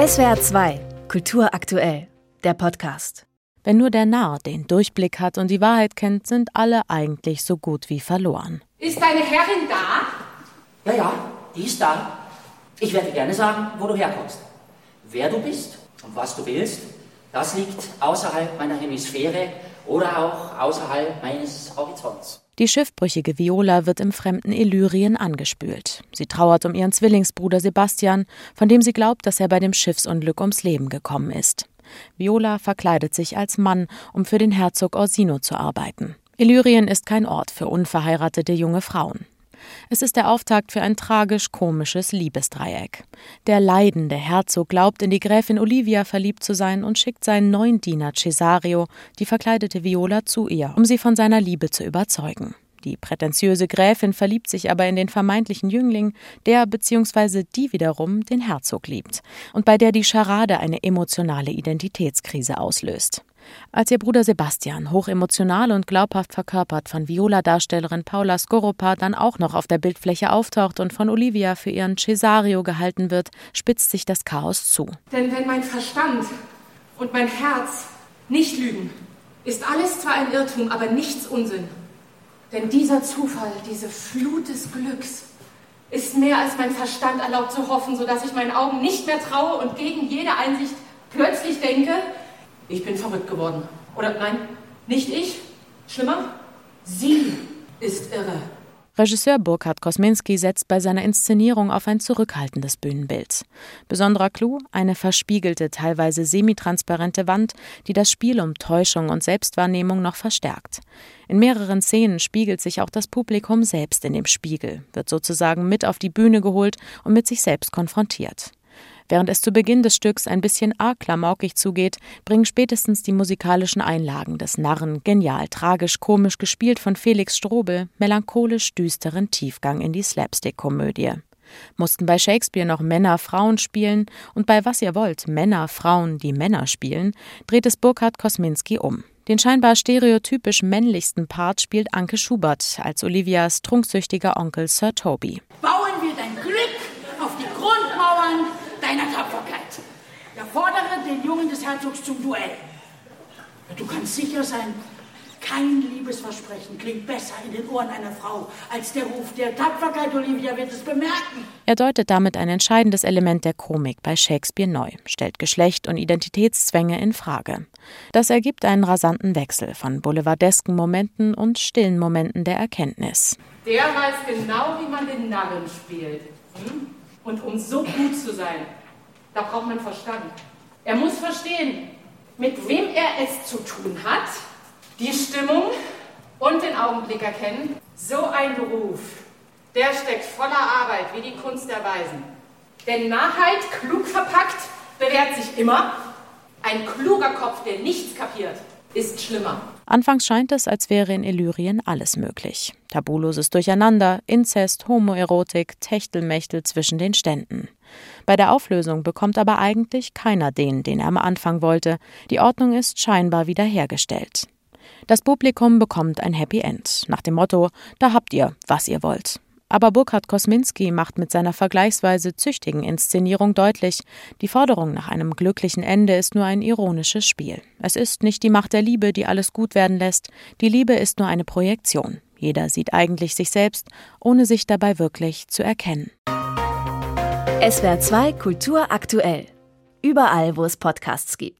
SWR 2, Kultur aktuell, der Podcast. Wenn nur der Narr den Durchblick hat und die Wahrheit kennt, sind alle eigentlich so gut wie verloren. Ist deine Herrin da? Ja, ja, die ist da. Ich werde gerne sagen, wo du herkommst. Wer du bist und was du willst, das liegt außerhalb meiner Hemisphäre oder auch außerhalb meines Horizonts. Die schiffbrüchige Viola wird im fremden Illyrien angespült. Sie trauert um ihren Zwillingsbruder Sebastian, von dem sie glaubt, dass er bei dem Schiffsunglück ums Leben gekommen ist. Viola verkleidet sich als Mann, um für den Herzog Orsino zu arbeiten. Illyrien ist kein Ort für unverheiratete junge Frauen. Es ist der Auftakt für ein tragisch-komisches Liebesdreieck. Der leidende Herzog glaubt, in die Gräfin Olivia verliebt zu sein und schickt seinen neuen Diener Cesario, die verkleidete Viola, zu ihr, um sie von seiner Liebe zu überzeugen. Die prätentiöse Gräfin verliebt sich aber in den vermeintlichen Jüngling, der bzw. die wiederum den Herzog liebt und bei der die Scharade eine emotionale Identitätskrise auslöst. Als ihr Bruder Sebastian, hochemotional und glaubhaft verkörpert von Viola-Darstellerin Paula Skoropa, dann auch noch auf der Bildfläche auftaucht und von Olivia für ihren Cesario gehalten wird, spitzt sich das Chaos zu. Denn wenn mein Verstand und mein Herz nicht lügen, ist alles zwar ein Irrtum, aber nichts Unsinn. Denn dieser Zufall, diese Flut des Glücks, ist mehr als mein Verstand erlaubt zu hoffen, sodass ich meinen Augen nicht mehr traue und gegen jede Einsicht plötzlich denke, ich bin verrückt geworden. Oder nein, nicht ich. Schlimmer, sie ist irre. Regisseur Burkhard Kosminski setzt bei seiner Inszenierung auf ein zurückhaltendes Bühnenbild. Besonderer Clou eine verspiegelte, teilweise semitransparente Wand, die das Spiel um Täuschung und Selbstwahrnehmung noch verstärkt. In mehreren Szenen spiegelt sich auch das Publikum selbst in dem Spiegel, wird sozusagen mit auf die Bühne geholt und mit sich selbst konfrontiert. Während es zu Beginn des Stücks ein bisschen arg klamaukig zugeht, bringen spätestens die musikalischen Einlagen des Narren genial, tragisch, komisch gespielt von Felix Strobel melancholisch düsteren Tiefgang in die Slapstick-Komödie. Mussten bei Shakespeare noch Männer Frauen spielen und bei Was ihr wollt Männer Frauen, die Männer spielen, dreht es Burkhard Kosminski um. Den scheinbar stereotypisch männlichsten Part spielt Anke Schubert als Olivias trunksüchtiger Onkel Sir Toby. Bauen Den Jungen des Herzogs zum Duell. Du kannst sicher sein, kein Liebesversprechen klingt besser in den Ohren einer Frau als der Ruf der Tapferkeit. Olivia wird es bemerken. Er deutet damit ein entscheidendes Element der Komik bei Shakespeare neu, stellt Geschlecht und Identitätszwänge in Frage. Das ergibt einen rasanten Wechsel von boulevardesken Momenten und stillen Momenten der Erkenntnis. Der weiß genau, wie man den Narren spielt. Hm? Und um so gut zu sein, da braucht man Verstand. Er muss verstehen, mit wem er es zu tun hat, die Stimmung und den Augenblick erkennen. So ein Beruf, der steckt voller Arbeit wie die Kunst der Weisen. Denn Narrheit, klug verpackt, bewährt sich immer. Ein kluger Kopf, der nichts kapiert, ist schlimmer. Anfangs scheint es, als wäre in Illyrien alles möglich. Tabuloses Durcheinander, Inzest, Homoerotik, Techtelmechtel zwischen den Ständen. Bei der Auflösung bekommt aber eigentlich keiner den, den er am Anfang wollte. Die Ordnung ist scheinbar wiederhergestellt. Das Publikum bekommt ein Happy End, nach dem Motto: Da habt ihr, was ihr wollt. Aber Burkhard Kosminski macht mit seiner vergleichsweise züchtigen Inszenierung deutlich, die Forderung nach einem glücklichen Ende ist nur ein ironisches Spiel. Es ist nicht die Macht der Liebe, die alles gut werden lässt, die Liebe ist nur eine Projektion. Jeder sieht eigentlich sich selbst, ohne sich dabei wirklich zu erkennen. SWR 2 Kultur aktuell. Überall, wo es Podcasts gibt.